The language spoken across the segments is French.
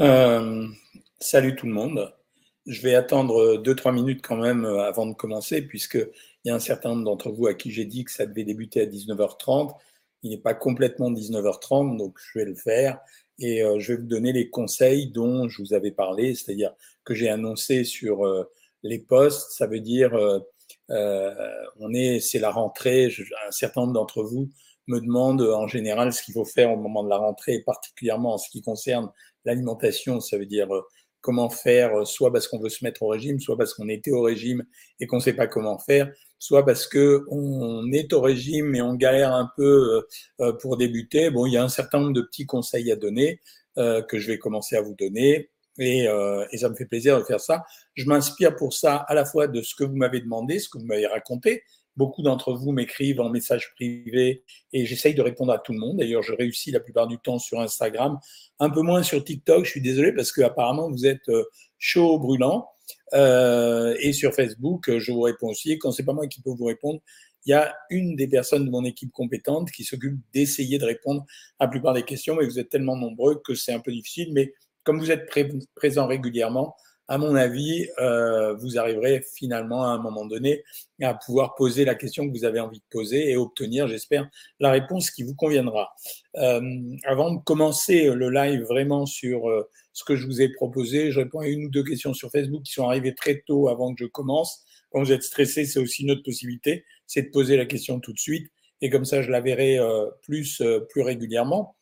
Euh, salut tout le monde. Je vais attendre 2-3 minutes quand même euh, avant de commencer, puisqu'il y a un certain nombre d'entre vous à qui j'ai dit que ça devait débuter à 19h30. Il n'est pas complètement 19h30, donc je vais le faire. Et euh, je vais vous donner les conseils dont je vous avais parlé, c'est-à-dire que j'ai annoncé sur les postes. Ça veut dire, on est, c'est la rentrée. un certain nombre d'entre vous me demandent en général ce qu'il faut faire au moment de la rentrée, particulièrement en ce qui concerne l'alimentation, ça veut dire euh, comment faire, euh, soit parce qu'on veut se mettre au régime, soit parce qu'on était au régime et qu'on ne sait pas comment faire, soit parce que on est au régime et on galère un peu euh, pour débuter. Bon, il y a un certain nombre de petits conseils à donner que je vais commencer à vous donner. Et, et, ça me fait plaisir de faire ça. Je m'inspire pour ça à la fois de ce que vous m'avez demandé, ce que vous m'avez raconté, Beaucoup d'entre vous m'écrivent en message privé et j'essaye de répondre à tout le monde. D'ailleurs, je réussis la plupart du temps sur Instagram, un peu moins sur TikTok. Je suis désolé parce que apparemment vous êtes euh, chaud, brûlant. Euh, et sur Facebook, je vous réponds aussi. Et quand c'est pas moi qui peux vous répondre, il y a une des personnes de mon équipe compétente qui s'occupe d'essayer de répondre à la plupart des questions. Mais vous êtes tellement nombreux que c'est un peu difficile. Mais comme vous êtes présent régulièrement, à mon avis, euh, vous arriverez finalement à un moment donné à pouvoir poser la question que vous avez envie de poser et obtenir, j'espère, la réponse qui vous conviendra. Euh, avant de commencer le live vraiment sur euh, ce que je vous ai proposé, je réponds à une ou deux questions sur Facebook qui sont arrivées très tôt avant que je commence. Quand vous êtes stressé, c'est aussi une autre possibilité, c'est de poser la question tout de suite et comme ça, je la verrai euh, plus, euh, plus régulièrement.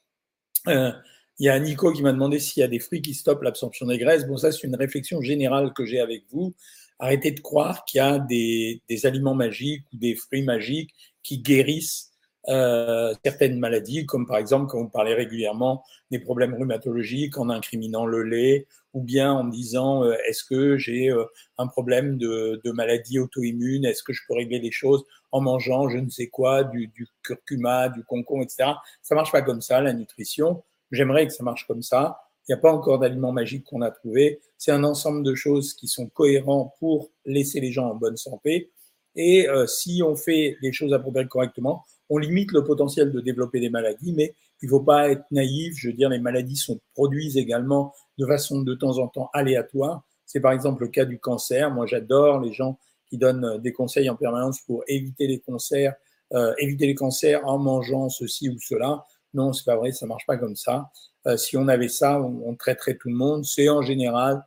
Il y a Nico qui m'a demandé s'il y a des fruits qui stoppent l'absorption des graisses. Bon, ça, c'est une réflexion générale que j'ai avec vous. Arrêtez de croire qu'il y a des, des, aliments magiques ou des fruits magiques qui guérissent euh, certaines maladies, comme par exemple quand vous parlez régulièrement des problèmes rhumatologiques en incriminant le lait, ou bien en disant euh, est-ce que j'ai euh, un problème de, de maladie auto-immune, est-ce que je peux régler les choses en mangeant je ne sais quoi, du, du curcuma, du concombre, etc. Ça marche pas comme ça, la nutrition. J'aimerais que ça marche comme ça. Il n'y a pas encore d'aliments magiques qu'on a trouvé. C'est un ensemble de choses qui sont cohérents pour laisser les gens en bonne santé. Et euh, si on fait les choses à près correctement, on limite le potentiel de développer des maladies, mais il ne faut pas être naïf. Je veux dire, les maladies sont produisent également de façon de temps en temps aléatoire. C'est par exemple le cas du cancer. Moi, j'adore les gens qui donnent des conseils en permanence pour éviter les cancers, euh, éviter les cancers en mangeant ceci ou cela. Non, c'est pas vrai, ça marche pas comme ça. Euh, si on avait ça, on, traiterait tout le monde. C'est en général,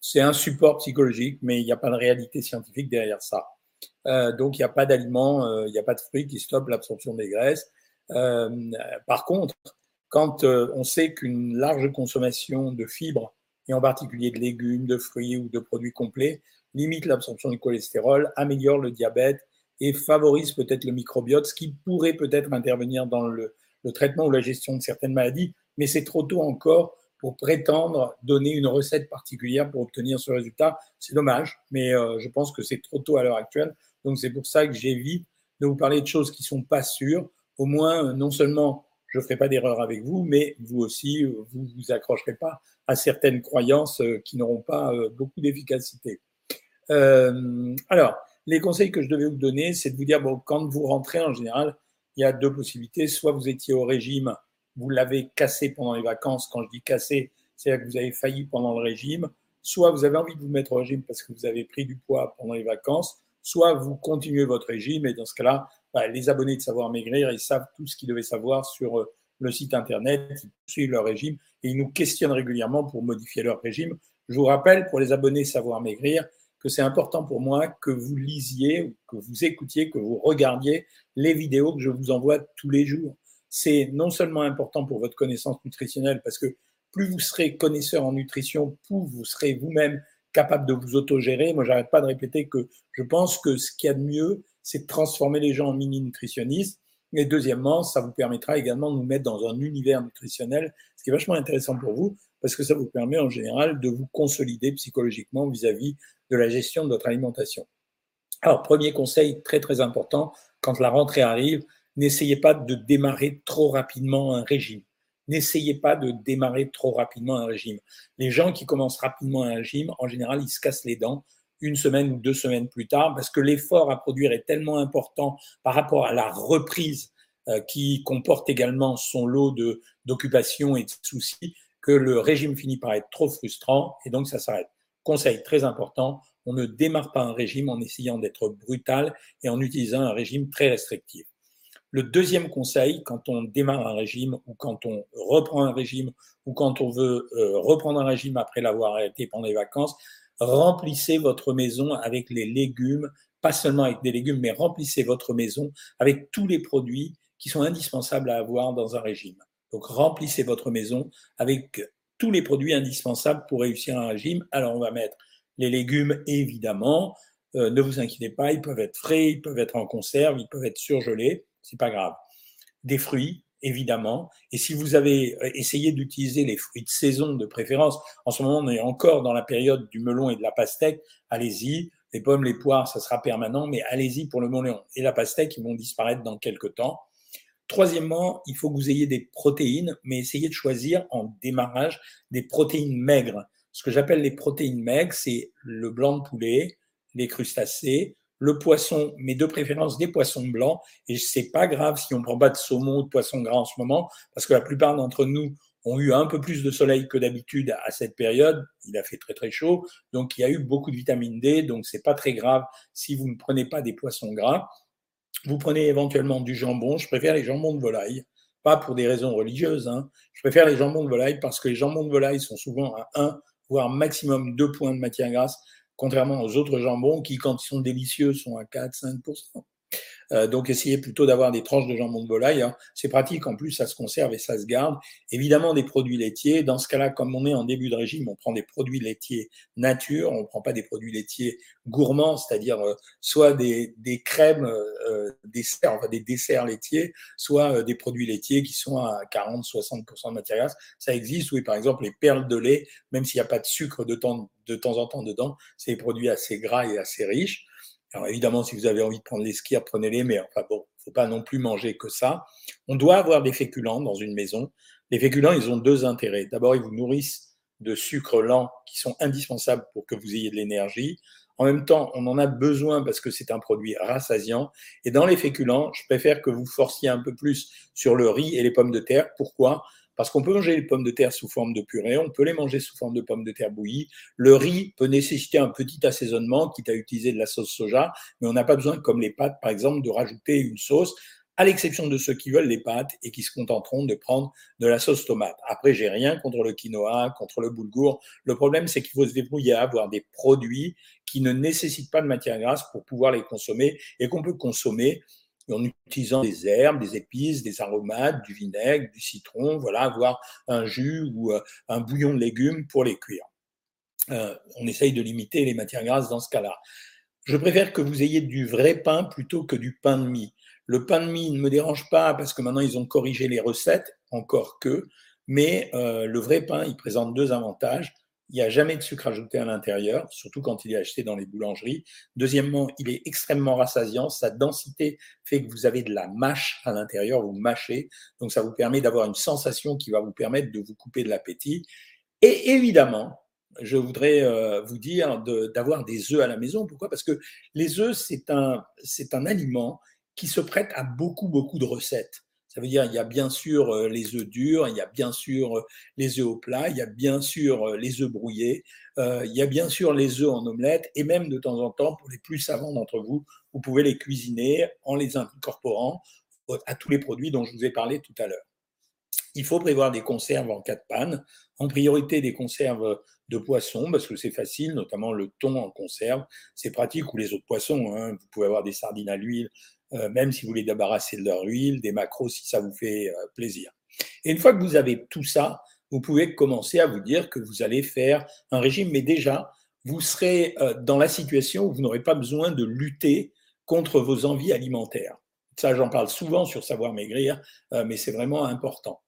c'est un support psychologique, mais il n'y a pas de réalité scientifique derrière ça. Euh, donc, il n'y a pas d'aliments, euh, il n'y a pas de fruits qui stoppent l'absorption des graisses. par contre, quand on sait qu'une large consommation de fibres, et en particulier de légumes, de fruits ou de produits complets, limite l'absorption du cholestérol, améliore le diabète et favorise peut-être le microbiote, ce qui pourrait peut-être intervenir dans le, le traitement ou la gestion de certaines maladies, mais c'est trop tôt encore pour prétendre donner une recette particulière pour obtenir ce résultat. C'est dommage, mais euh, je pense que c'est trop tôt à l'heure actuelle. Donc c'est pour ça que j'évite de vous parler de choses qui sont pas sûres. Au moins, non seulement je ne ferai pas d'erreur avec vous, mais vous aussi, vous vous accrocherez pas à certaines croyances euh, qui n'auront pas euh, beaucoup d'efficacité. alors, les conseils que je devais vous donner, c'est de vous dire, bon, quand vous rentrez en général, il y a deux possibilités. Soit vous étiez au régime, vous l'avez cassé pendant les vacances. Quand je dis cassé, c'est-à-dire que vous avez failli pendant le régime. Soit vous avez envie de vous mettre au régime parce que vous avez pris du poids pendant les vacances. Soit vous continuez votre régime et dans ce cas-là, bah, les abonnés de Savoir Maigrir, ils savent tout ce qu'ils devaient savoir sur euh, le site internet, ils suivent leur régime et ils nous questionnent régulièrement pour modifier leur régime. Je vous rappelle, pour les abonnés Savoir Maigrir, que c'est important pour moi que vous lisiez, que vous écoutiez, que vous regardiez les vidéos que je vous envoie tous les jours. C'est non seulement important pour votre connaissance nutritionnelle, parce que plus vous serez connaisseur en nutrition, plus vous serez vous-même capable de vous autogérer. Moi, j'arrête pas de répéter que je pense que ce qu'il y a de mieux, c'est de transformer les gens en mini-nutritionnistes. Et deuxièmement, ça vous permettra également de nous mettre dans un univers nutritionnel, ce qui est vachement intéressant pour vous, parce que ça vous permet en général de vous consolider psychologiquement vis-à-vis de la gestion de votre alimentation. Alors, premier conseil très très important, quand la rentrée arrive, n'essayez pas de démarrer trop rapidement un régime. N'essayez pas de démarrer trop rapidement un régime. Les gens qui commencent rapidement un régime, en général, ils se cassent les dents une semaine ou deux semaines plus tard parce que l'effort à produire est tellement important par rapport à la reprise euh, qui comporte également son lot d'occupation et de soucis que le régime finit par être trop frustrant et donc ça s'arrête. Conseil très important, on ne démarre pas un régime en essayant d'être brutal et en utilisant un régime très restrictif. Le deuxième conseil, quand on démarre un régime ou quand on reprend un régime ou quand on veut euh, reprendre un régime après l'avoir arrêté pendant les vacances, remplissez votre maison avec les légumes, pas seulement avec des légumes, mais remplissez votre maison avec tous les produits qui sont indispensables à avoir dans un régime. Donc remplissez votre maison avec tous les produits indispensables pour réussir un régime. Alors on va mettre les légumes évidemment. Euh, ne vous inquiétez pas, ils peuvent être frais, ils peuvent être en conserve, ils peuvent être surgelés, c'est pas grave. Des fruits, évidemment. Et si vous avez euh, essayé d'utiliser les fruits de saison de préférence, en ce moment on est encore dans la période du melon et de la pastèque, allez-y. Les pommes, les poires, ça sera permanent, mais allez-y pour le melon et la pastèque, ils vont disparaître dans quelques temps. Troisièmement, il faut que vous ayez des protéines, mais essayez de choisir en démarrage des protéines maigres. Ce que j'appelle les protéines maigres, c'est le blanc de poulet, les crustacés, le poisson, mais de préférence des poissons blancs. Et c'est pas grave si on prend pas de saumon ou de poisson gras en ce moment, parce que la plupart d'entre nous ont eu un peu plus de soleil que d'habitude à cette période. Il a fait très très chaud, donc il y a eu beaucoup de vitamine D, donc c'est pas très grave si vous ne prenez pas des poissons gras. Vous prenez éventuellement du jambon. Je préfère les jambons de volaille, pas pour des raisons religieuses. Hein. Je préfère les jambons de volaille parce que les jambons de volaille sont souvent à 1, voire maximum 2 points de matière grasse, contrairement aux autres jambons qui, quand ils sont délicieux, sont à 4-5%. Euh, donc essayez plutôt d'avoir des tranches de jambon de volaille. Hein. C'est pratique, en plus ça se conserve et ça se garde. Évidemment des produits laitiers. Dans ce cas-là, comme on est en début de régime, on prend des produits laitiers nature, on ne prend pas des produits laitiers gourmands, c'est-à-dire euh, soit des, des crèmes, euh, des, enfin, des desserts laitiers, soit euh, des produits laitiers qui sont à 40-60% de matière grasse. Ça existe, oui, par exemple les perles de lait, même s'il n'y a pas de sucre de temps, de temps en temps dedans, c'est des produits assez gras et assez riches. Alors évidemment, si vous avez envie de prendre les skiers, prenez-les, mais enfin bon, faut pas non plus manger que ça. On doit avoir des féculents dans une maison. Les féculents, ils ont deux intérêts. D'abord, ils vous nourrissent de sucres lents qui sont indispensables pour que vous ayez de l'énergie. En même temps, on en a besoin parce que c'est un produit rassasiant. Et dans les féculents, je préfère que vous forciez un peu plus sur le riz et les pommes de terre. Pourquoi? Parce qu'on peut manger les pommes de terre sous forme de purée, on peut les manger sous forme de pommes de terre bouillies. Le riz peut nécessiter un petit assaisonnement, quitte à utiliser de la sauce soja, mais on n'a pas besoin, comme les pâtes par exemple, de rajouter une sauce à l'exception de ceux qui veulent les pâtes et qui se contenteront de prendre de la sauce tomate. Après, j'ai rien contre le quinoa, contre le boulgour. Le problème, c'est qu'il faut se débrouiller à avoir des produits qui ne nécessitent pas de matière grasse pour pouvoir les consommer et qu'on peut consommer en utilisant des herbes, des épices, des aromates, du vinaigre, du citron, voilà, avoir un jus ou euh, un bouillon de légumes pour les cuire. Euh, on essaye de limiter les matières grasses dans ce cas-là. Je préfère que vous ayez du vrai pain plutôt que du pain de mie. Le pain de mie ne me dérange pas parce que maintenant ils ont corrigé les recettes, encore que, mais euh, le vrai pain, il présente deux avantages. Il n'y a jamais de sucre ajouté à l'intérieur, surtout quand il est acheté dans les boulangeries. Deuxièmement, il est extrêmement rassasiant. Sa densité fait que vous avez de la mâche à l'intérieur, vous mâchez. Donc, ça vous permet d'avoir une sensation qui va vous permettre de vous couper de l'appétit. Et évidemment, je voudrais euh, vous dire d'avoir des œufs à la maison. Pourquoi? Parce que les œufs, c'est un, c'est un aliment qui se prête à beaucoup, beaucoup de recettes. Ça veut dire il y a bien sûr euh, les œufs durs, il y a bien sûr euh, les œufs au plat, il y a bien sûr euh, les œufs brouillés, il y a bien sûr les œufs en omelette et même de temps en temps, pour les plus savants d'entre vous, vous pouvez les cuisiner en les incorporant à tous les produits dont je vous ai parlé tout à l'heure. Il faut prévoir des conserves en cas de panne, en priorité des conserves de poissons, parce que c'est facile, notamment le thon en conserve, c'est pratique, ou les autres poissons. Hein. Vous pouvez avoir des sardines à l'huile, même si vous les débarrassez de leur huile, des macros si ça vous fait euh, plaisir. Et une fois que vous avez tout ça, vous pouvez commencer à vous dire que vous allez faire un régime, mais déjà, vous serez euh, dans la situation où vous n'aurez pas besoin de lutter contre vos envies alimentaires. Ça, j'en parle souvent sur Savoir Maigrir, mais c'est vraiment important.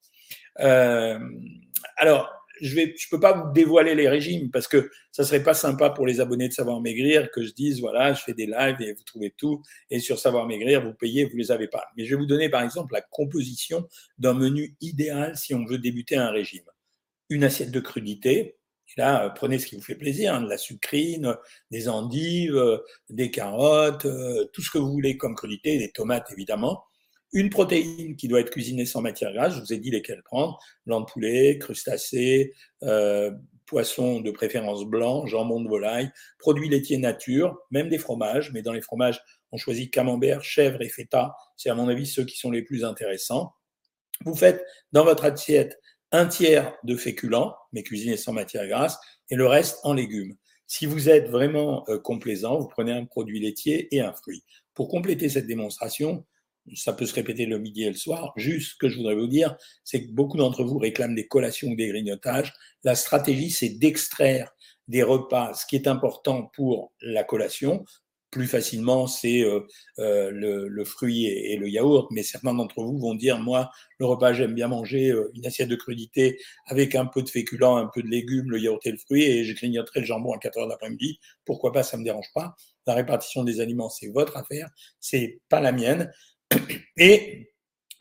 alors, je ne je peux pas vous dévoiler les régimes parce que ça serait pas sympa pour les abonnés de Savoir Maigrir que je dise voilà, je fais des lives et vous trouvez tout et sur Savoir Maigrir vous payez, vous les avez pas. Mais je vais vous donner par exemple la composition d'un menu idéal si on veut débuter un régime. Une assiette de crudité. Et là, prenez ce qui vous fait plaisir, hein, de la sucrine, des endives, des carottes, euh, tout ce que vous voulez comme crudité, des tomates évidemment. Une protéine qui doit être cuisinée sans matière grasse, je vous ai dit lesquelles prendre, blanc de poulet, crustacés, euh, poisson de préférence blanc, jambon de volaille, produits laitiers nature, même des fromages, mais dans les fromages, on choisit camembert, chèvre et feta, c'est à mon avis ceux qui sont les plus intéressants. Vous faites dans votre assiette un tiers de féculents, mais cuisinés sans matière grasse, et le reste en légumes. Si vous êtes vraiment euh, complaisant, vous prenez un produit laitier et un fruit. Pour compléter cette démonstration, ça peut se répéter le midi et le soir. Juste ce que je voudrais vous dire, c'est que beaucoup d'entre vous réclament des collations ou des grignotages. La stratégie, c'est d'extraire des repas, ce qui est important pour la collation, plus facilement, c'est euh, euh, le, fruit et, le yaourt. Mais certains d'entre vous vont dire, moi, le repas, j'aime bien manger euh, une assiette de crudité avec un peu de féculents, un peu de légumes, le yaourt et le fruit, et je grignoterai le jambon à 4 heures d'après-midi. Pourquoi pas, ça me dérange pas. La répartition des aliments, c'est votre affaire, c'est pas la mienne. Et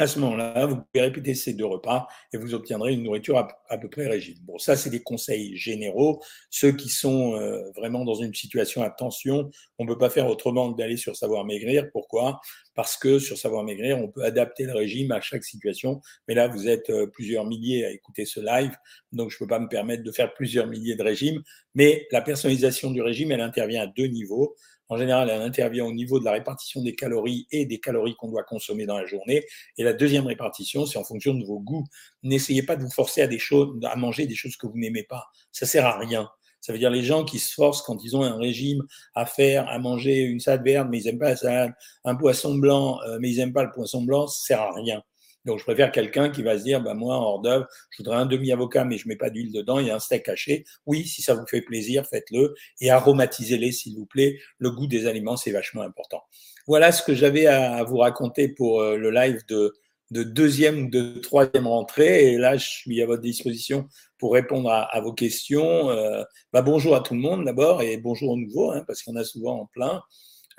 à ce moment-là, vous pouvez répéter ces deux repas et vous obtiendrez une nourriture à, peu près régime. Bon, ça, c'est des conseils généraux. Ceux qui sont euh, vraiment dans une situation à tension, on ne peut pas faire autrement que d'aller sur Savoir Maigrir. Pourquoi? Parce que sur Savoir Maigrir, on peut adapter le régime à chaque situation. Mais là, vous êtes euh, plusieurs milliers à écouter ce live, donc je ne peux pas me permettre de faire plusieurs milliers de régimes. Mais la personnalisation du régime, elle intervient à deux niveaux. En général, elle intervient au niveau de la répartition des calories et des calories qu'on doit consommer dans la journée. Et la deuxième répartition, c'est en fonction de vos goûts. N'essayez pas de vous forcer à, des choses, à manger des choses que vous n'aimez pas. Ça sert à rien. Ça veut dire les gens qui se forcent quand ils ont un régime à faire, à manger une salade verte, mais ils n'aiment pas la salade, un poisson blanc, euh, mais ils n'aiment pas le poisson blanc, ça sert à rien. Donc, je préfère quelqu'un qui va se dire, bah, moi, hors d'œuvre, je voudrais un demi-avocat, mais je mets pas d'huile dedans, il y a un steak haché. Oui, si ça vous fait plaisir, faites-le et aromatisez-les, s'il vous plaît. Le goût des aliments, c'est vachement important. Voilà ce que j'avais à vous raconter pour euh, le live de, de deuxième ou de troisième rentrée. Et là, je suis à votre disposition pour répondre à, vos questions. Euh, bah, bonjour à tout le monde d'abord et bonjour au nouveau, hein, parce qu'on a souvent en plein.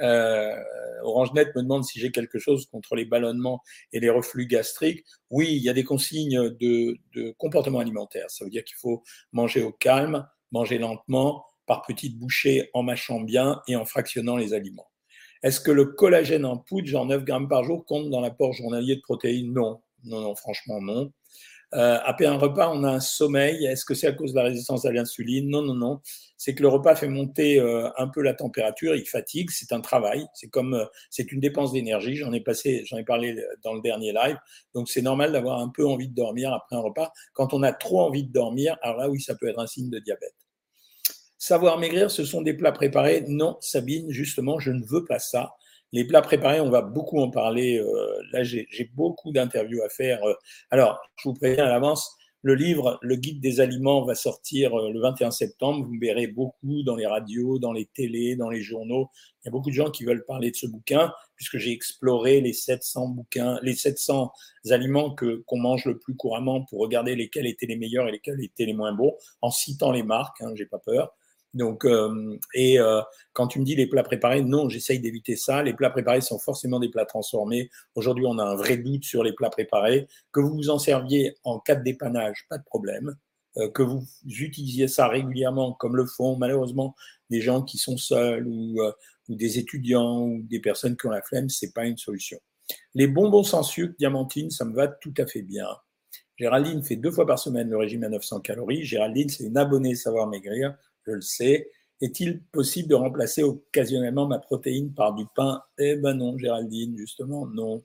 Euh, OrangeNet me demande si j'ai quelque chose contre les ballonnements et les reflux gastriques. Oui, il y a des consignes de, comportement alimentaire. Ça veut dire qu'il faut manger au calme, manger lentement, par petites bouchées, en mâchant bien et en fractionnant les aliments. Est-ce que le collagène en poudre, genre 9 grammes par jour, compte dans l'apport journalier de protéines? Non, non, non, franchement non. Euh, après un repas, on a un sommeil. Est-ce que c'est à cause de la résistance à l'insuline? Non, non, non. C'est que le repas fait monter euh, un peu la température, il fatigue. C'est un travail. C'est comme, euh, c'est une dépense d'énergie. J'en ai j'en ai parlé dans le dernier live. Donc c'est normal d'avoir un peu envie de dormir après un repas. Quand on a trop envie de dormir, alors là, oui, ça peut être un signe de diabète. Savoir maigrir, ce sont des plats préparés? Non, Sabine, justement, je ne veux pas ça. Les plats préparés, on va beaucoup en parler. Euh, là, j'ai beaucoup d'interviews à faire. Euh. Alors, je vous préviens à l'avance, le livre, le guide des aliments, va sortir euh, le 21 septembre. Vous me verrez beaucoup dans les radios, dans les télés, dans les journaux. Il y a beaucoup de gens qui veulent parler de ce bouquin, puisque j'ai exploré les 700 bouquins, les 700 aliments que qu'on mange le plus couramment pour regarder lesquels étaient les meilleurs et lesquels étaient les moins bons, en citant les marques. Hein, j'ai pas peur. Donc, euh, et euh, quand tu me dis les plats préparés, non, j'essaye d'éviter ça. Les plats préparés sont forcément des plats transformés. Aujourd'hui, on a un vrai doute sur les plats préparés. Que vous vous en serviez en cas de dépannage, pas de problème. Euh, que vous utilisiez ça régulièrement, comme le font malheureusement des gens qui sont seuls ou, ou des étudiants ou des personnes qui ont la flemme, c'est pas une solution. Les bonbons sans sucre, diamantine, ça me va tout à fait bien. Géraldine fait deux fois par semaine le régime à 900 calories. Géraldine, c'est une abonnée Savoir Maigrir je le sais. Est-il possible de remplacer occasionnellement ma protéine par du pain? Eh ben non, Géraldine, justement, non.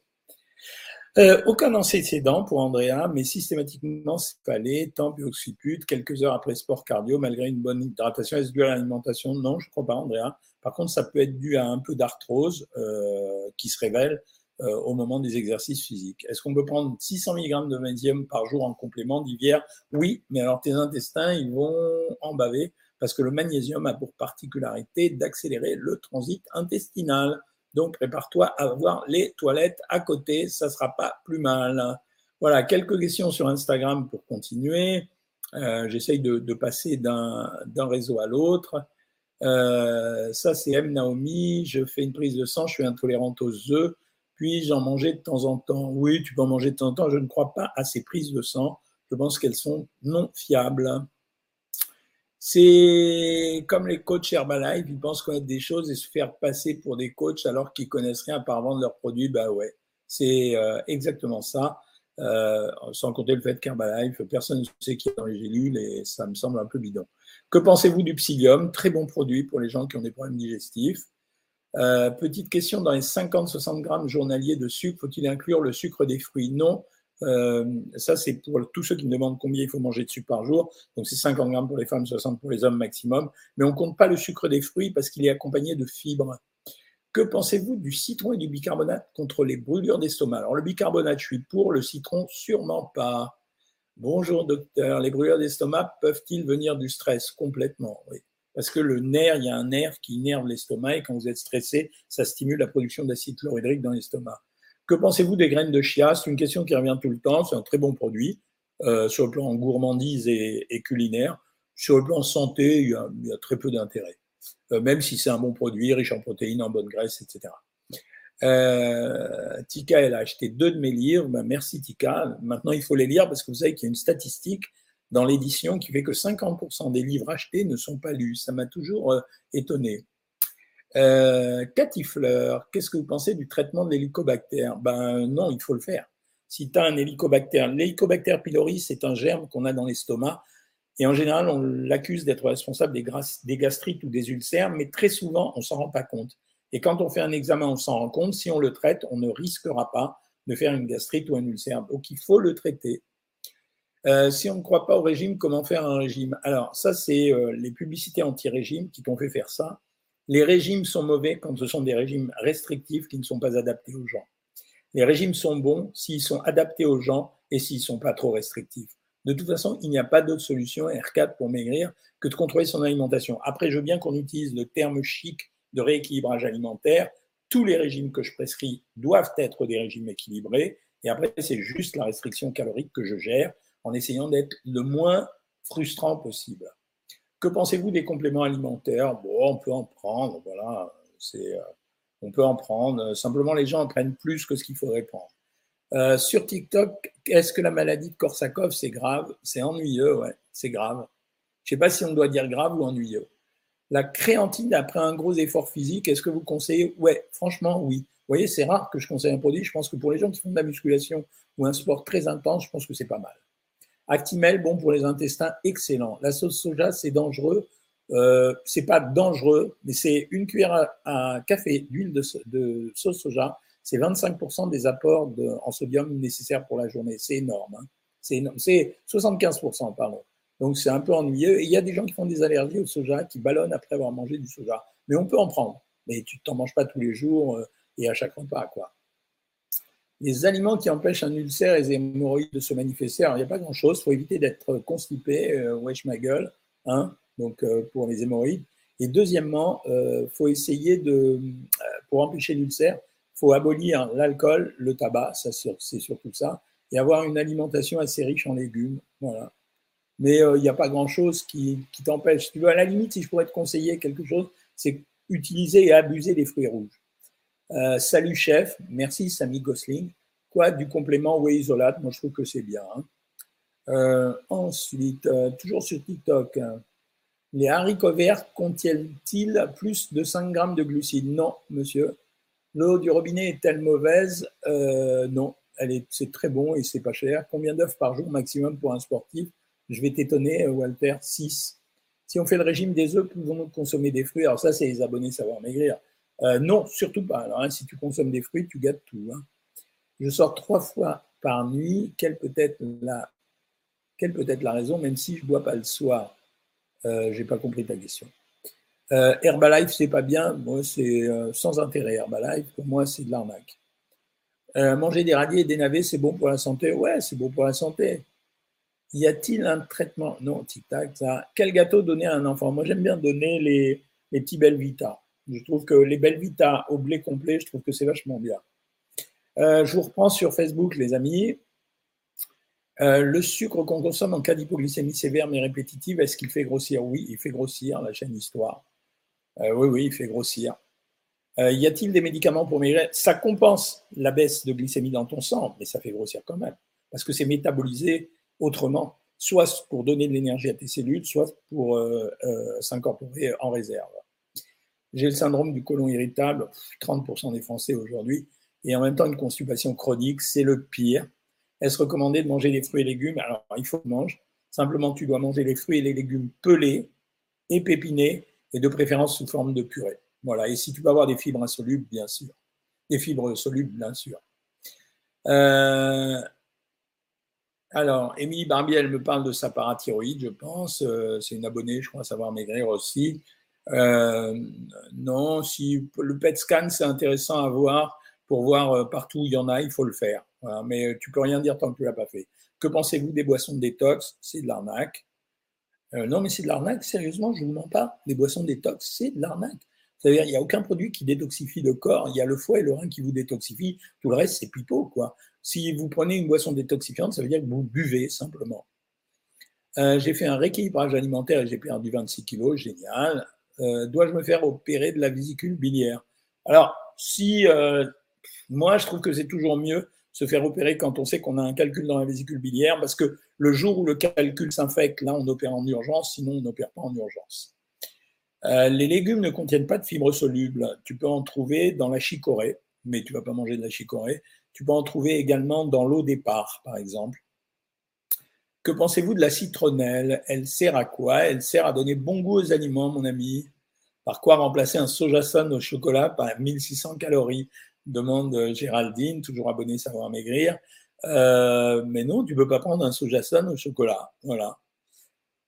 Euh, aucun antécédent pour Andrea, mais systématiquement céphalé, temps occiput, quelques heures après sport cardio, malgré une bonne hydratation. Est-ce dû à l'alimentation? Non, je ne crois pas, Andrea. Par contre, ça peut être dû à un peu d'arthrose euh, qui se révèle euh, au moment des exercices physiques. Est-ce qu'on peut prendre 600 mg de magnésium par jour en complément d'hiver? Oui, mais alors tes intestins, ils vont en baver parce que le magnésium a pour particularité d'accélérer le transit intestinal. Donc prépare-toi à avoir les toilettes à côté, ça sera pas plus mal. Voilà, quelques questions sur Instagram pour continuer. Euh, J'essaye de, passer d'un réseau à l'autre. Euh, ça, c'est M. Naomi. Je fais une prise de sang, je suis intolérante aux œufs. Puis-je en manger de temps en temps Oui, tu peux en manger de temps en temps. Je ne crois pas à ces prises de sang. Je pense qu'elles sont non fiables. C'est comme les coachs Herbalife, ils pensent connaître des choses et se faire passer pour des coachs alors qu'ils connaissent rien à part vendre leurs produits. Bah ouais, C'est exactement ça. sans compter le fait qu'Herbalife, personne ne sait qui est dans les gélules et ça me semble un peu bidon. Que pensez-vous du psyllium? Très bon produit pour les gens qui ont des problèmes digestifs. petite question, dans les 50-60 grammes journaliers de sucre, faut-il inclure le sucre des fruits? Non, euh, ça, c'est pour tous ceux qui me demandent combien il faut manger de sucre par jour. Donc, c'est 50 grammes pour les femmes, 60 pour les hommes maximum. Mais on ne compte pas le sucre des fruits parce qu'il est accompagné de fibres. Que pensez-vous du citron et du bicarbonate contre les brûlures d'estomac? Alors, le bicarbonate, je suis pour. Le citron, sûrement pas. Bonjour, docteur. Les brûlures d'estomac peuvent-ils venir du stress? Complètement, oui. Parce que le nerf, il y a un nerf qui innerve l'estomac et quand vous êtes stressé, ça stimule la production d'acide chlorhydrique dans l'estomac. Que pensez-vous des graines de chia? C'est une question qui revient tout le temps. C'est un très bon produit euh, sur le plan gourmandise et, culinaire. Sur le plan santé, il y a, très peu d'intérêt, euh, même si c'est un bon produit, riche en protéines, en bonne graisse, etc. Euh, Tika, elle a acheté deux de mes livres. Ben, merci Tika. Maintenant, il faut les lire parce que vous savez qu'il y a une statistique dans l'édition qui fait que 50% des livres achetés ne sont pas lus. Ça m'a toujours étonné. Euh, Cathy Fleur, qu'est-ce que vous pensez du traitement de l'hélicobactère? Ben non, il faut le faire. Si tu as un hélicobactère, l'hélicobactère pylori, c'est un germe qu'on a dans l'estomac. Et en général, on l'accuse d'être responsable des, gastrites ou des ulcères, mais très souvent, on s'en rend pas compte. Et quand on fait un examen, on s'en rend compte. Si on le traite, on ne risquera pas de faire une gastrite ou un ulcère. Donc, il faut le traiter. Euh, si on ne croit pas au régime, comment faire un régime? Alors, ça, c'est euh, les publicités anti-régime qui t'ont fait faire ça. Les régimes sont mauvais quand ce sont des régimes restrictifs qui ne sont pas adaptés aux gens. Les régimes sont bons s'ils sont adaptés aux gens et s'ils ne sont pas trop restrictifs. De toute façon, il n'y a pas d'autre solution R4 pour maigrir que de contrôler son alimentation. Après, je veux bien qu'on utilise le terme chic de rééquilibrage alimentaire. Tous les régimes que je prescris doivent être des régimes équilibrés. Et après, c'est juste la restriction calorique que je gère en essayant d'être le moins frustrant possible. Que pensez-vous des compléments alimentaires? Bon, on peut en prendre, voilà, c'est, euh, on peut en prendre. Simplement, les gens en prennent plus que ce qu'il faudrait prendre. Euh, sur TikTok, est-ce que la maladie de Korsakoff, c'est grave? C'est ennuyeux, ouais, c'est grave. Je ne sais pas si on doit dire grave ou ennuyeux. La créantine après un gros effort physique, est-ce que vous conseillez? Ouais, franchement, oui. Vous voyez, c'est rare que je conseille un produit. Je pense que pour les gens qui font de la musculation ou un sport très intense, je pense que c'est pas mal. Actimel, bon pour les intestins, excellent. La sauce soja, c'est dangereux. Euh, c'est pas dangereux, mais c'est une cuillère à, café d'huile de, sauce soja. C'est 25% des apports en sodium nécessaires pour la journée. C'est énorme. Hein. C'est C'est 75%, pardon. Donc c'est un peu ennuyeux. Et il y a des gens qui font des allergies au soja, qui ballonnent après avoir mangé du soja. Mais on peut en prendre. Mais tu t'en manges pas tous les jours euh, et à chaque repas, quoi les aliments qui empêchent un ulcère et les hémorroïdes de se manifester, alors il n'y a pas grand-chose, il faut éviter d'être constipé, euh, wesh ma gueule, hein, donc euh, pour les hémorroïdes. Et deuxièmement, il euh, faut essayer de, pour empêcher l'ulcère, il faut abolir l'alcool, le tabac, ça c'est surtout ça, et avoir une alimentation assez riche en légumes, voilà. Mais il n'y a pas grand-chose qui, qui t'empêche. Tu veux, à la limite, si je pourrais te conseiller quelque chose, c'est utiliser et abuser des fruits rouges. Euh, salut chef, merci Samy Gosling. Quoi du complément whey isolate? Moi je trouve que c'est bien. Hein. Euh, ensuite, euh, toujours sur TikTok, hein. les haricots verts contiennent-ils plus de 5 grammes de glucides? Non, monsieur. L'eau du robinet est-elle mauvaise? Non, est, c'est très bon et c'est pas cher. Combien d'œufs par jour maximum pour un sportif? Je vais t'étonner, Walter, 6. Si on fait le régime des œufs, pouvons-nous consommer des fruits? Alors ça, c'est les abonnés savoir maigrir. Euh, non, surtout pas. Alors, hein, si tu consommes des fruits, tu gâtes tout. Hein. Je sors trois fois par nuit. Quelle peut être la, raison, même si je ne bois pas le soir? Euh, J'ai pas compris ta question. Euh, Herbalife, c'est pas bien. Moi, c'est euh, sans intérêt. Herbalife, pour moi, c'est de l'arnaque. manger des radis et des navets, c'est bon pour la santé? Ouais, c'est bon pour la santé. Y a-t-il un traitement? Non, tic-tac, ça. Quel gâteau donner à un enfant? Moi, j'aime bien donner les, les petits Belvita. Je trouve que les Belvita au blé complet, je trouve que c'est vachement bien. Euh, je vous reprends sur Facebook, les amis. Euh, le sucre qu'on consomme en cas d'hypoglycémie sévère mais répétitive, est-ce qu'il fait grossir? Oui, il fait grossir, la chaîne Histoire. Euh, oui, oui, il fait grossir. y a-t-il des médicaments pour maigrir Ça compense la baisse de glycémie dans ton sang, mais ça fait grossir quand même, parce que c'est métabolisé autrement, soit pour donner de l'énergie à tes cellules, soit pour s'incorporer en réserve. J'ai le syndrome du côlon irritable. 30% des Français aujourd'hui. et en même temps une constipation chronique, c'est le pire. Est-ce recommandé de manger des fruits et légumes? Alors, il faut que manger. Simplement, tu dois manger les fruits et les légumes pelés, épépinés, et de préférence sous forme de purée. Voilà. Et si tu peux avoir des fibres insolubles, bien sûr. Des fibres solubles, bien sûr. Euh, alors, Émilie Barbier, elle me parle de sa parathyroïde, je pense. Euh, c'est une abonnée, je crois, savoir maigrir aussi. Euh, non, si le PET scan, c'est intéressant à voir pour voir partout où il y en a, il faut le faire. mais tu peux rien dire tant que tu l'as pas fait. Que pensez-vous des boissons détox? C'est de l'arnaque. non, mais c'est de l'arnaque, sérieusement, je ne vous mens pas. Les boissons détox, c'est de l'arnaque. C'est-à-dire, il n'y a aucun produit qui détoxifie le corps. Il y a le foie et le rein qui vous détoxifient. Tout le reste, c'est pipeau, quoi. Si vous prenez une boisson détoxifiante, ça veut dire que vous buvez simplement. Euh, j'ai fait un rééquilibrage alimentaire et j'ai perdu 26 kilos, génial. Euh, dois-je me faire opérer de la vésicule biliaire? Alors, si euh, moi, je trouve que c'est toujours mieux se faire opérer quand on sait qu'on a un calcul dans la vésicule biliaire, parce que le jour où le calcul s'infecte, là, on opère en urgence, sinon on n'opère pas en urgence. Euh, les légumes ne contiennent pas de fibres solubles. Tu peux en trouver dans la chicorée, mais tu vas pas manger de la chicorée. Tu peux en trouver également dans l'eau départ, par exemple. Que pensez-vous de la citronnelle? Elle sert à quoi? Elle sert à donner bon goût aux aliments, mon ami. Par quoi remplacer un sojason au chocolat par 1600 calories? Demande Géraldine, toujours abonnée Savoir Maigrir. Euh, mais non, tu ne peux pas prendre un sojason au chocolat. Voilà.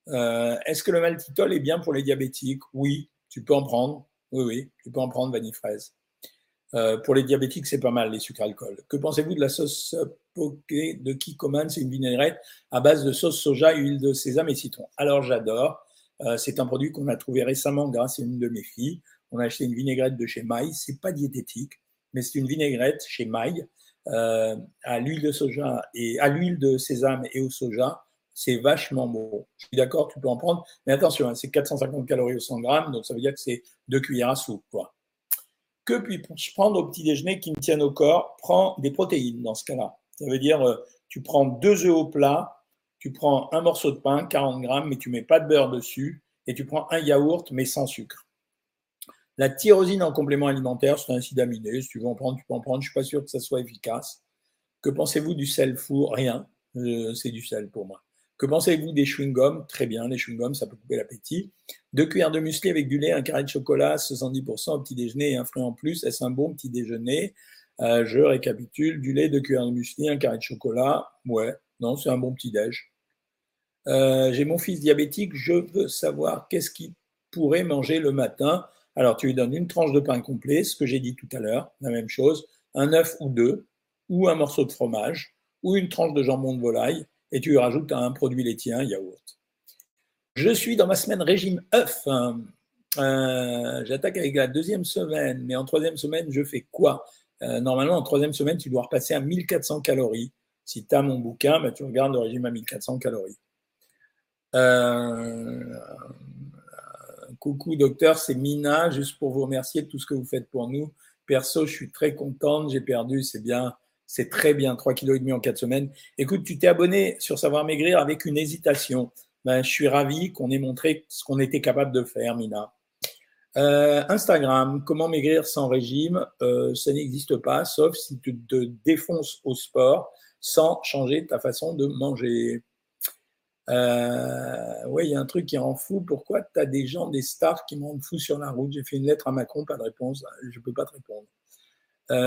Euh, est-ce que le maltitol est bien pour les diabétiques? Oui, tu peux en prendre. Oui, oui, tu peux en prendre vanille fraise. Euh, pour les diabétiques, c'est pas mal les sucres alcool. Que pensez-vous de la sauce poké de Kikoman C'est une vinaigrette à base de sauce soja, huile de sésame et citron. Alors j'adore. Euh, c'est un produit qu'on a trouvé récemment grâce à une de mes filles. On a acheté une vinaigrette de chez Maille. C'est pas diététique, mais c'est une vinaigrette chez Maille à l'huile de soja et à l'huile de sésame et au soja c'est vachement bon. Je suis d'accord, tu peux en prendre, mais attention, hein, c'est 450 calories au 100 grammes, donc ça veut dire que c'est deux cuillères à soupe. Que puis-je prendre au petit déjeuner qui me tienne au corps Prends des protéines dans ce cas-là? Ça veut dire, euh, tu prends deux œufs au plat, tu prends un morceau de pain, 40 grammes, mais tu mets pas de beurre dessus, et tu prends un yaourt, mais sans sucre. La tyrosine en complément alimentaire, c'est un acide aminé. Si tu veux en prendre, tu peux en prendre. Je suis pas sûr que ça soit efficace. Que pensez-vous du sel fou? Rien. Euh, c'est du sel pour moi. Que pensez-vous des chewing-gums? Très bien, les chewing-gums, ça peut couper l'appétit. Deux cuillères de muesli avec du lait, un carré de chocolat, 70% au petit déjeuner et un fruit en plus. Est-ce un bon petit déjeuner? Je récapitule. Du lait, deux cuillères de muesli, un carré de chocolat. Ouais, non, c'est un bon petit déj. Euh, j'ai mon fils diabétique, je veux savoir qu'est-ce qu'il pourrait manger le matin. Alors, tu lui donnes une tranche de pain complet, ce que j'ai dit tout à l'heure, la même chose, un œuf ou deux, ou un morceau de fromage, ou une tranche de jambon de volaille, et tu rajoutes un produit laitier, un yaourt. Je suis dans ma semaine régime œuf. Euh, j'attaque avec la deuxième semaine, mais en troisième semaine, je fais quoi? Euh, Normalement, en troisième semaine, tu dois repasser à 1400 calories. Si tu as mon bouquin, bah, tu regardes le régime à 1400 calories. Euh, coucou docteur, c'est Mina, juste pour vous remercier de tout ce que vous faites pour nous. Perso, je suis très contente, j'ai perdu, c'est bien c'est très bien, 3,5 kg en 4 semaines. Écoute, tu t'es abonné sur Savoir Maigrir avec une hésitation. Ben, je suis ravi qu'on ait montré ce qu'on était capable de faire, Mina. Euh, Instagram, comment maigrir sans régime euh, Ça n'existe pas, sauf si tu te défonces au sport sans changer ta façon de manger. Euh, oui, il y a un truc qui rend fou. Pourquoi tu as des gens, des stars qui me rendent fou sur la route? J'ai fait une lettre à Macron, pas de réponse. Je ne peux pas te répondre.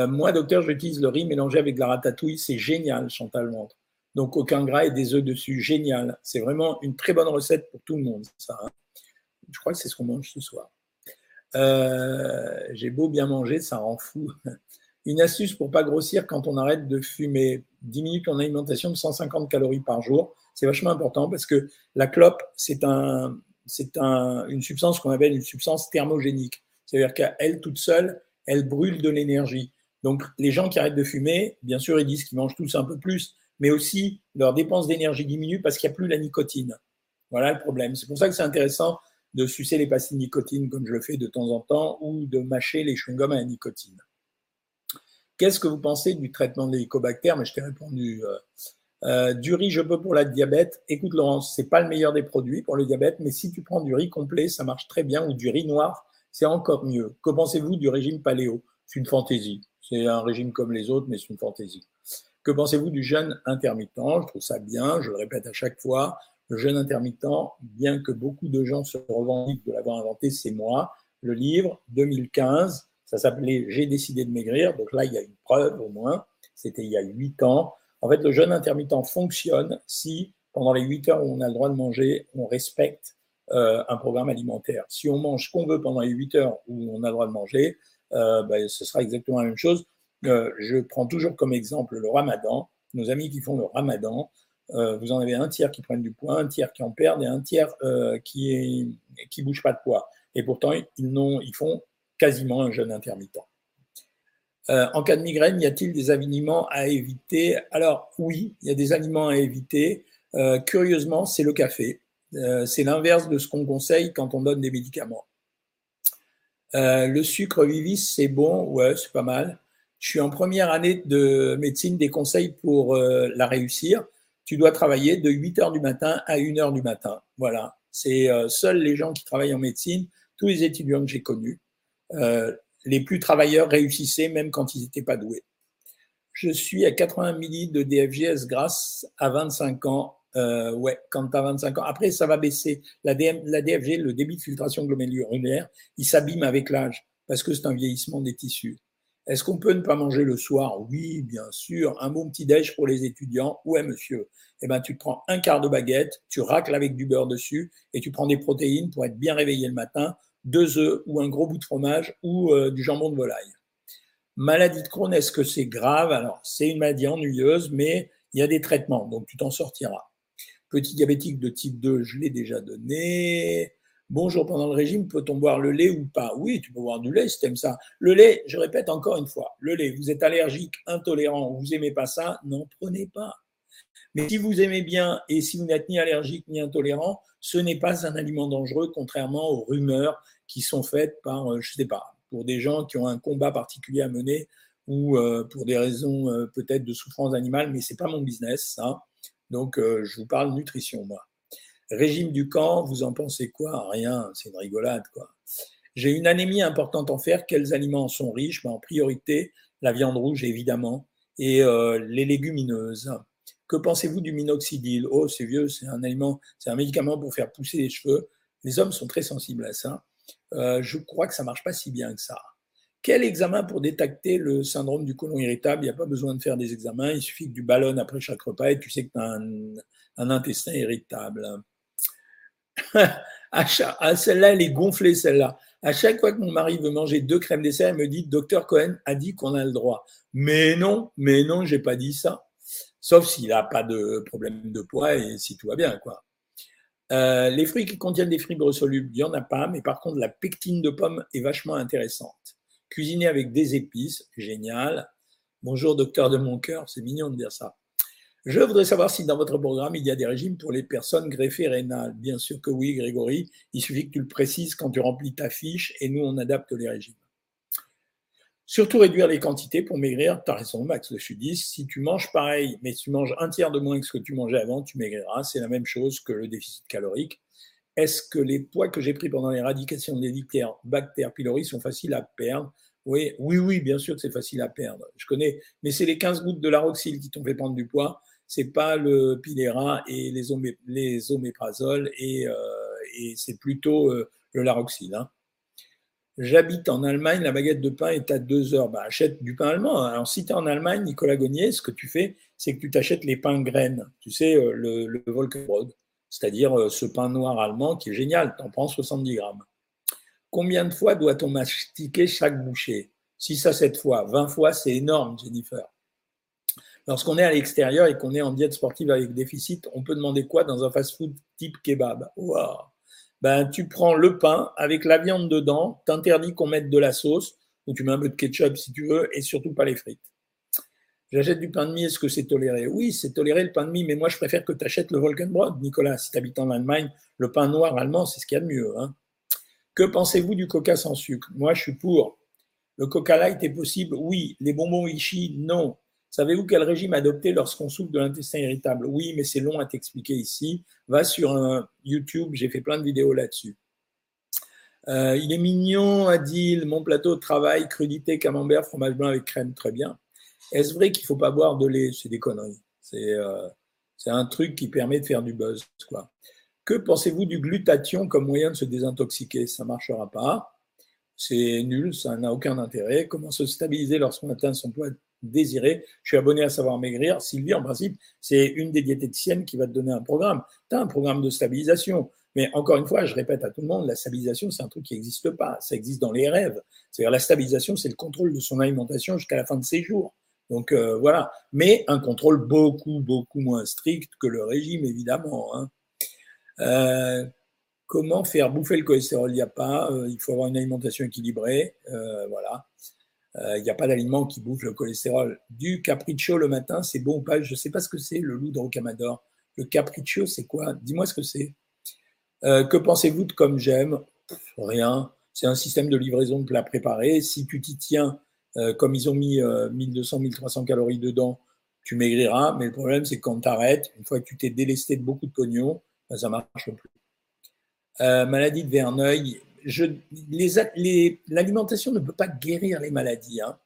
Moi, docteur, j'utilise le riz mélangé avec de la ratatouille. C'est génial, Chantal Montre. Donc, aucun gras et des œufs dessus. Génial. C'est vraiment une très bonne recette pour tout le monde, ça. Hein. Je crois que c'est ce qu'on mange ce soir. Euh, j'ai beau bien manger, ça rend fou. Une astuce pour pas grossir quand on arrête de fumer. 10 minutes en alimentation de 150 calories par jour. C'est vachement important parce que la clope, c'est un, c'est un, une substance qu'on appelle une substance thermogénique. C'est-à-dire qu'elle toute seule, elle brûle de l'énergie. Donc, les gens qui arrêtent de fumer, bien sûr, ils disent qu'ils mangent tous un peu plus, mais aussi leurs dépenses d'énergie diminuent parce qu'il n'y a plus la nicotine. Voilà le problème. C'est pour ça que c'est intéressant de sucer les pastilles nicotine comme je le fais de temps en temps ou de mâcher les chewing-gums à la nicotine. Qu'est-ce que vous pensez du traitement de l'hélicobactère Mais je t'ai répondu. Euh, euh, du riz, je peux pour la diabète. Écoute, Laurence, c'est pas le meilleur des produits pour le diabète, mais si tu prends du riz complet, ça marche très bien, ou du riz noir, c'est encore mieux. Que pensez-vous du régime paléo? C'est une fantaisie. C'est un régime comme les autres, mais c'est une fantaisie. Que pensez-vous du jeûne intermittent? Je trouve ça bien, je le répète à chaque fois. Le jeûne intermittent, bien que beaucoup de gens se revendiquent de l'avoir inventé, c'est moi. Le livre, 2015, ça s'appelait J'ai décidé de maigrir. Donc là, il y a une preuve au moins. C'était il y a huit ans. En fait, le jeûne intermittent fonctionne si, pendant les huit heures où on a le droit de manger, on respecte euh, un programme alimentaire. Si on mange ce qu'on veut pendant les 8 heures où on a le droit de manger, euh, ben, ce sera exactement la même chose. Euh, je prends toujours comme exemple le ramadan. Nos amis qui font le ramadan, vous en avez un tiers qui prennent du poids, un tiers qui en perdent et un tiers qui ne bouge pas de poids. Et pourtant, ils, font quasiment un jeûne intermittent. en cas de migraine, y a-t-il des aliments à éviter? Alors oui, il y a des aliments à éviter. curieusement, c'est le café. Euh, c'est l'inverse de ce qu'on conseille quand on donne des médicaments. Euh, le sucre vivis, c'est bon, ouais, c'est pas mal. Je suis en première année de médecine, des conseils pour euh, la réussir. Tu dois travailler de 8 heures du matin à 1 heure du matin. Voilà. C'est seuls les gens qui travaillent en médecine, tous les étudiants que j'ai connus, les plus travailleurs réussissaient même quand ils n'étaient pas doués. Je suis à 80 millilitres de DFGS grâce à 25 ans euh, ouais, quand tu as 25 ans. Après, ça va baisser. La, la DFG, le débit de filtration glomérulaire, il s'abîme avec l'âge parce que c'est un vieillissement des tissus. Est-ce qu'on peut ne pas manger le soir? Oui, bien sûr. Un bon petit déj pour les étudiants? Ouais, monsieur. Eh ben, tu prends un quart de baguette, tu racles avec du beurre dessus et tu prends des protéines pour être bien réveillé le matin, deux œufs ou un gros bout de fromage ou euh, du jambon de volaille. Maladie de Crohn, est-ce que c'est grave? Alors, c'est une maladie ennuyeuse, mais il y a des traitements, donc tu t'en sortiras. Petit diabétique de type 2, je l'ai déjà donné. Bonjour, pendant le régime, peut-on boire le lait ou pas? Oui, tu peux boire du lait si tu aimes ça. Le lait, je répète encore une fois, le lait, vous êtes allergique, intolérant, vous n'aimez pas ça, n'en prenez pas. Mais si vous aimez bien et si vous n'êtes ni allergique ni intolérant, ce n'est pas un aliment dangereux, contrairement aux rumeurs qui sont faites par, euh, je ne sais pas, pour des gens qui ont un combat particulier à mener ou euh, pour des raisons euh, peut-être de souffrance animale, mais ce n'est pas mon business, ça. Donc, je vous parle nutrition, moi. Régime du camp, vous en pensez quoi? Rien, c'est une rigolade, quoi. J'ai une anémie importante en fer. Quels aliments sont riches? Ben, En priorité, la viande rouge, évidemment, et euh, les légumineuses. Que pensez-vous du minoxidil? Oh, c'est vieux, c'est un aliment, c'est un médicament pour faire pousser les cheveux. Les hommes sont très sensibles à ça. Euh, je crois que ça marche pas si bien que ça. Quel examen pour détecter le syndrome du côlon irritable? Il n'y a pas besoin de faire des examens, il suffit que tu ballonnes après chaque repas et tu sais que tu as un, intestin irritable. celle-là, elle est gonflée, celle-là. À chaque fois que mon mari veut manger deux crèmes dessert, il me dit Docteur Cohen a dit qu'on a le droit. Mais non, mais non, j'ai pas dit ça. Sauf s'il n'a pas de problème de poids et si tout va bien, quoi. Euh, les fruits qui contiennent des fibres solubles, il n'y en a pas, mais par contre, la pectine de pomme est vachement intéressante. Cuisiner avec des épices, génial. Bonjour docteur de mon cœur, c'est mignon de dire ça. Je voudrais savoir si dans votre programme, il y a des régimes pour les personnes greffées rénales. Bien sûr que oui, Grégory. Il suffit que tu le précises quand tu remplis ta fiche et nous, on adapte les régimes. Surtout réduire les quantités pour maigrir. Tu as raison, Max, je suis 10. Si tu manges pareil, mais si tu manges un tiers de moins que ce que tu mangeais avant, tu maigriras. C'est la même chose que le déficit calorique. Est-ce que les poids que j'ai pris pendant l'éradication des bactères pylori sont faciles à perdre? Oui, oui, oui, bien sûr que c'est facile à perdre. Je connais, mais c'est les 15 gouttes de laroxyl qui t'ont fait prendre du poids. C'est pas le Pilera et les, omé, les oméprazole et, euh, et c'est plutôt euh, le laroxyl. Hein. J'habite en Allemagne, la baguette de pain est à 2 heures. Bah, achète du pain allemand. Alors, si tu es en Allemagne, Nicolas Gognier, ce que tu fais, c'est que tu t'achètes les pains graines. Tu sais, euh, le, le c'est-à-dire ce pain noir allemand qui est génial. Tu en prends 70 grammes. Combien de fois doit-on mastiquer chaque bouchée? 6 à 7 fois. 20 fois, c'est énorme, Jennifer. Lorsqu'on est à l'extérieur et qu'on est en diète sportive avec déficit, on peut demander quoi dans un fast-food type kebab? Ben, Tu prends le pain avec la viande dedans, t'interdis qu'on mette de la sauce, ou tu mets un peu de ketchup si tu veux, et surtout pas les frites. J'achète du pain de mie, est-ce que c'est toléré? Oui, c'est toléré le pain de mie, mais moi je préfère que tu achètes le Volkenbrot, Nicolas. Si tu en Allemagne, le pain noir allemand, c'est ce qu'il y a de mieux. Hein. Que pensez-vous du coca sans sucre? Moi, je suis pour. Le coca light est possible? Oui. Les bonbons Ishi Non. Savez-vous quel régime adopter lorsqu'on souffre de l'intestin irritable? Oui, mais c'est long à t'expliquer ici. Va sur un YouTube, j'ai fait plein de vidéos là-dessus. Euh, il est mignon, Adil. Mon plateau de travail, crudité, camembert, fromage blanc avec crème, très bien. Est-ce vrai qu'il ne faut pas boire de lait? C'est des conneries. Euh, c'est un truc qui permet de faire du buzz. Que pensez-vous du glutathion comme moyen de se désintoxiquer? Ça ne marchera pas. C'est nul, ça n'a aucun intérêt. Comment se stabiliser lorsqu'on atteint son poids désiré Je suis abonné à Savoir Maigrir. Sylvie, en principe, c'est une des diététiciennes qui va te donner un programme. Tu as un programme de stabilisation. Mais encore une fois, je répète à tout le monde, la stabilisation, c'est un truc qui n'existe pas. Ça existe dans les rêves. C'est-à-dire la stabilisation, c'est le contrôle de son alimentation jusqu'à la fin de ses jours. Donc euh, voilà. Mais un contrôle beaucoup, beaucoup moins strict que le régime, évidemment. Hein. Euh, comment faire bouffer le cholestérol? Il n'y a pas. Euh, il faut avoir une alimentation équilibrée. voilà. Il n'y a pas d'aliment qui bouffe le cholestérol. Du capriccio le matin, c'est bon ou pas? Je ne sais pas ce que c'est, le loup de rocamadour. Le capriccio, c'est quoi? Dis-moi ce que c'est. Euh, que pensez-vous de Comme J'aime? Rien. C'est un système de livraison de plats préparés. Si tu t'y tiens, euh, comme ils ont mis 1200, euh, 1300 calories dedans, tu maigriras. Mais le problème, c'est que quand une fois que tu t'es délesté de beaucoup de pognon, ben, ça ne marche plus. maladie de Verneuil. L'alimentation ne peut pas guérir les maladies. Hein.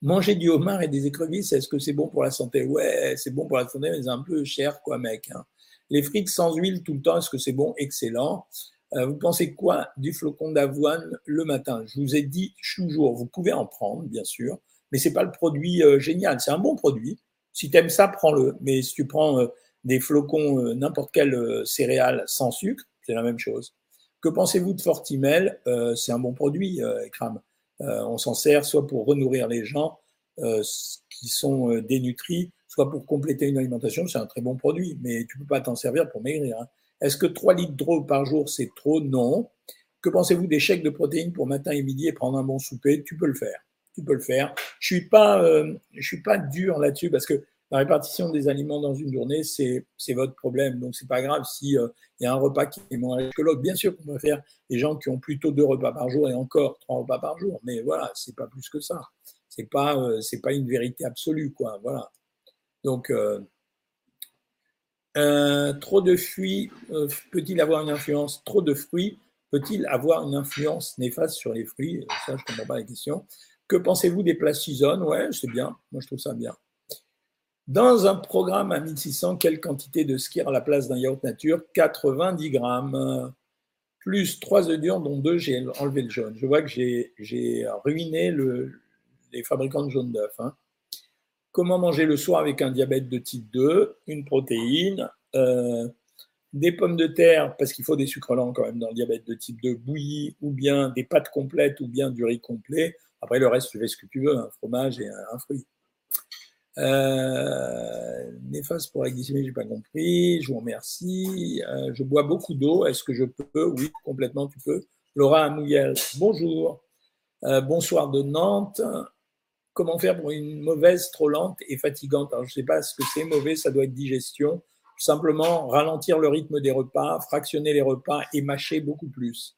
Manger du homard et des écrevisses, est-ce que c'est bon pour la santé? Ouais, c'est bon pour la santé, mais c'est un peu cher, quoi, mec. Hein. Les frites sans huile tout le temps, est-ce que c'est bon? Excellent. Euh, vous pensez quoi du flocon d'avoine le matin? Je vous ai dit toujours, vous pouvez en prendre, bien sûr, mais c'est pas le produit euh, génial. C'est un bon produit. Si tu aimes ça, prends-le. Mais si tu prends euh, des flocons, n'importe quelle céréale sans sucre, c'est la même chose. Que pensez-vous de Fortimel? C'est un bon produit, Ekram. on s'en sert soit pour renourrir les gens qui sont dénutris, soit pour compléter une alimentation, c'est un très bon produit, mais tu ne peux pas t'en servir pour maigrir. Hein. Est-ce que 3 litres d'eau par jour, c'est trop? Non. Que pensez-vous des chèques de protéines pour matin et midi et prendre un bon souper? Tu peux le faire. Tu peux le faire. Je ne suis, euh, suis pas dur là-dessus parce que la répartition des aliments dans une journée, c'est votre problème. Donc, c'est pas grave s'il euh, il y a un repas qui est moins riche que l'autre. Bien sûr qu'on peut faire des gens qui ont plutôt deux repas par jour et encore trois repas par jour. Mais voilà, c'est pas plus que ça. C'est pas, euh, pas une vérité absolue, quoi. Voilà. Donc, euh, trop de fruits euh, peut-il avoir une influence? Trop de fruits peut-il avoir une influence néfaste sur les fruits? Ça, je ne comprends pas la question. Que pensez-vous des saison Ouais, c'est bien. Moi, je trouve ça bien. Dans un programme à 1600, quelle quantité de skir à la place d'un yaourt nature? 90 grammes. Plus 3 œufs durs, dont 2, j'ai enlevé le jaune. Je vois que j'ai ruiné les fabricants de jaune d'œuf. Hein. Comment manger le soir avec un diabète de type 2 Une protéine, euh, des pommes de terre, parce qu'il faut des sucres lents quand même dans le diabète de type 2 bouillis, ou bien des pâtes complètes, ou bien du riz complet. Après, le reste, tu fais ce que tu veux, un fromage et un, fruit. Euh, néfaste pour la glycémie, j'ai pas compris. Je vous remercie. Euh, je bois beaucoup d'eau. Est-ce que je peux? Oui, complètement, tu peux. Laura Amouyel, bonjour. Euh, bonsoir de Nantes comment faire pour une mauvaise trop lente et fatigante? Je ne sais pas ce que c'est mauvais, ça doit être digestion. Simplement, ralentir le rythme des repas, fractionner les repas et mâcher beaucoup plus.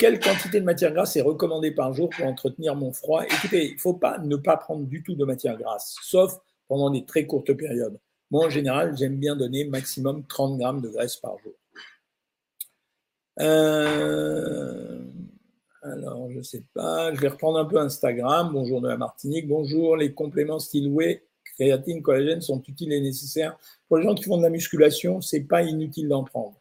Quelle quantité de matière grasse est recommandée par jour pour entretenir mon froid? Écoutez, il ne faut pas ne pas prendre du tout de matière grasse, sauf pendant des très courtes périodes. Moi, en général, j'aime bien donner maximum 30 grammes de graisse par jour. Euh, alors, je ne sais pas. Je vais reprendre un peu Instagram. Bonjour de la Martinique. Bonjour. Les compléments style créatine, collagène sont utiles et nécessaires. Pour les gens qui font de la musculation, c'est pas inutile d'en prendre.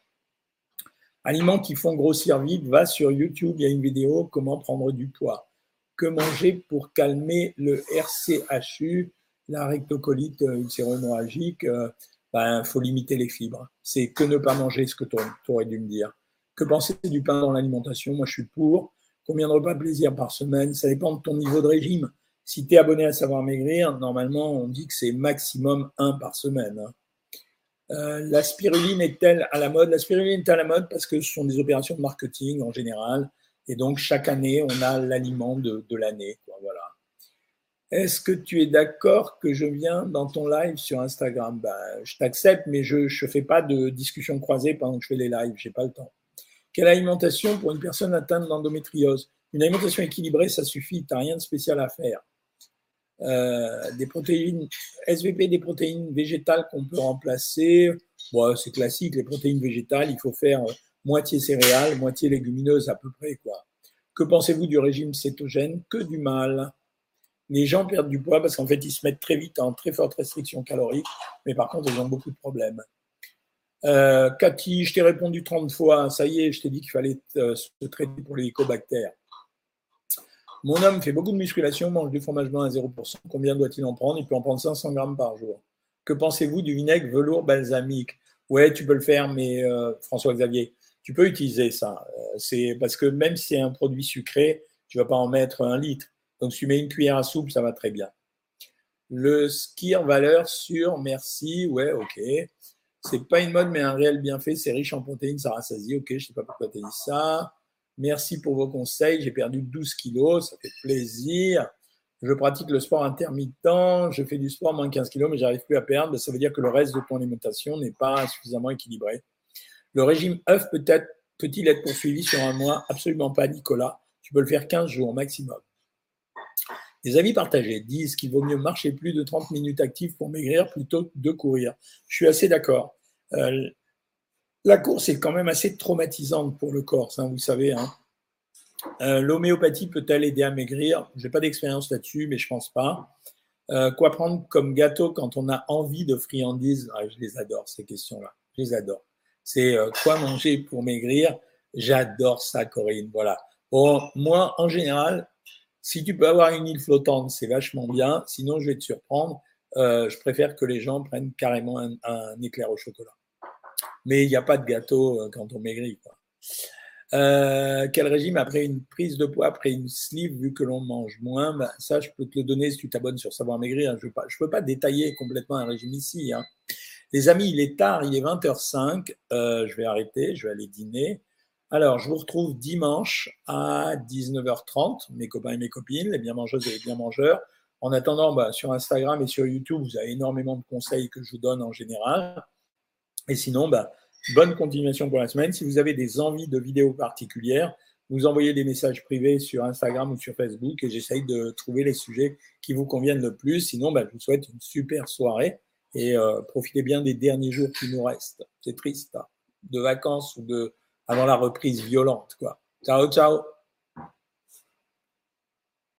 Aliments qui font grossir vite, va sur YouTube, il y a une vidéo comment prendre du poids. Que manger pour calmer le RCHU, la rectocolite ulcéro-hémorragique Il euh, ben, faut limiter les fibres. C'est que ne pas manger ce que tu aurais dû me dire. Que penser du pain dans l'alimentation? Moi, je suis pour. Combien de repas plaisir par semaine? Ça dépend de ton niveau de régime. Si tu es abonné à Savoir Maigrir, normalement, on dit que c'est maximum un par semaine. Hein. Euh, la spiruline est-elle à la mode? La spiruline est à la mode parce que ce sont des opérations de marketing en général. Et donc, chaque année, on a l'aliment de, l'année. Voilà. Est-ce que tu es d'accord que je viens dans ton live sur Instagram? Ben, Je t'accepte, mais je ne fais pas de discussion croisée pendant que je fais les lives. Je n'ai pas le temps. Quelle alimentation pour une personne atteinte d'endométriose? Une alimentation équilibrée, ça suffit, tu n'as rien de spécial à faire. Euh, des protéines, SVP, des protéines végétales qu'on peut remplacer. c'est classique, les protéines végétales, il faut faire moitié céréales, moitié légumineuses à peu près. quoi. Que pensez-vous du régime cétogène? Que du mal. Les gens perdent du poids parce qu'en fait, ils se mettent très vite en très forte restriction calorique, mais par contre, ils ont beaucoup de problèmes. Euh, Cathy, je t'ai répondu 30 fois, ça y est, je t'ai dit qu'il fallait euh, se traiter pour les hélicobactères. Mon homme fait beaucoup de musculation, mange du fromage blanc à 0%. Combien doit-il en prendre? Il peut en prendre 500 grammes par jour. Que pensez-vous du vinaigre velours balsamique? Ouais, tu peux le faire, mais euh, François-Xavier, tu peux utiliser ça. Euh, parce que même si c'est un produit sucré, tu vas pas en mettre un litre. Donc, si tu mets une cuillère à soupe, ça va très bien. Le ski en valeur sur merci, ouais, ok. C'est pas une mode, mais un réel bienfait. C'est riche en protéines, ça rassasie. Ok, je sais pas pourquoi tu as dit ça. Merci pour vos conseils. J'ai perdu 12 kilos, ça fait plaisir. Je pratique le sport intermittent. Je fais du sport moins 15 kilos, mais j'arrive plus à perdre. Ça veut dire que le reste de ton alimentation n'est pas suffisamment équilibré. Le régime œuf peut-être peut-il être poursuivi sur un mois? Absolument pas, Nicolas. Tu peux le faire 15 jours maximum. Les avis partagés disent qu'il vaut mieux marcher plus de 30 minutes actives pour maigrir plutôt que de courir. Je suis assez d'accord. Euh, la course est quand même assez traumatisante pour le corps, vous savez. Hein. Euh, l'homéopathie peut-elle aider à maigrir? Je n'ai pas d'expérience là-dessus, mais je pense pas. Euh, quoi prendre comme gâteau quand on a envie de friandises? Ah, Je les adore, ces questions-là. Je les adore. C'est quoi manger pour maigrir? J'adore ça, Corinne. Voilà. Bon, moi, en général, si tu peux avoir une île flottante, c'est vachement bien. Sinon, je vais te surprendre. Euh, je préfère que les gens prennent carrément un, éclair au chocolat. Mais il n'y a pas de gâteau euh, quand on maigrit. Euh, quel régime après une prise de poids, après une sleeve, vu que l'on mange moins? Ben, Ça, je peux te le donner si tu t'abonnes sur Savoir Maigrir. Je ne peux, pas détailler complètement un régime ici. Hein. Les amis, il est tard, il est 20h05. je vais arrêter, je vais aller dîner. Alors, je vous retrouve dimanche à 19h30, mes copains et mes copines, les bien mangeuses et les bien mangeurs. En attendant, bah, sur Instagram et sur YouTube, vous avez énormément de conseils que je vous donne en général. Et sinon, bah, bonne continuation pour la semaine. Si vous avez des envies de vidéos particulières, vous envoyez des messages privés sur Instagram ou sur Facebook et j'essaye de trouver les sujets qui vous conviennent le plus. Sinon, bah, je vous souhaite une super soirée et euh, profitez bien des derniers jours qui nous restent. C'est triste, hein, de vacances ou de avant la reprise violente. Quoi. Ciao, ciao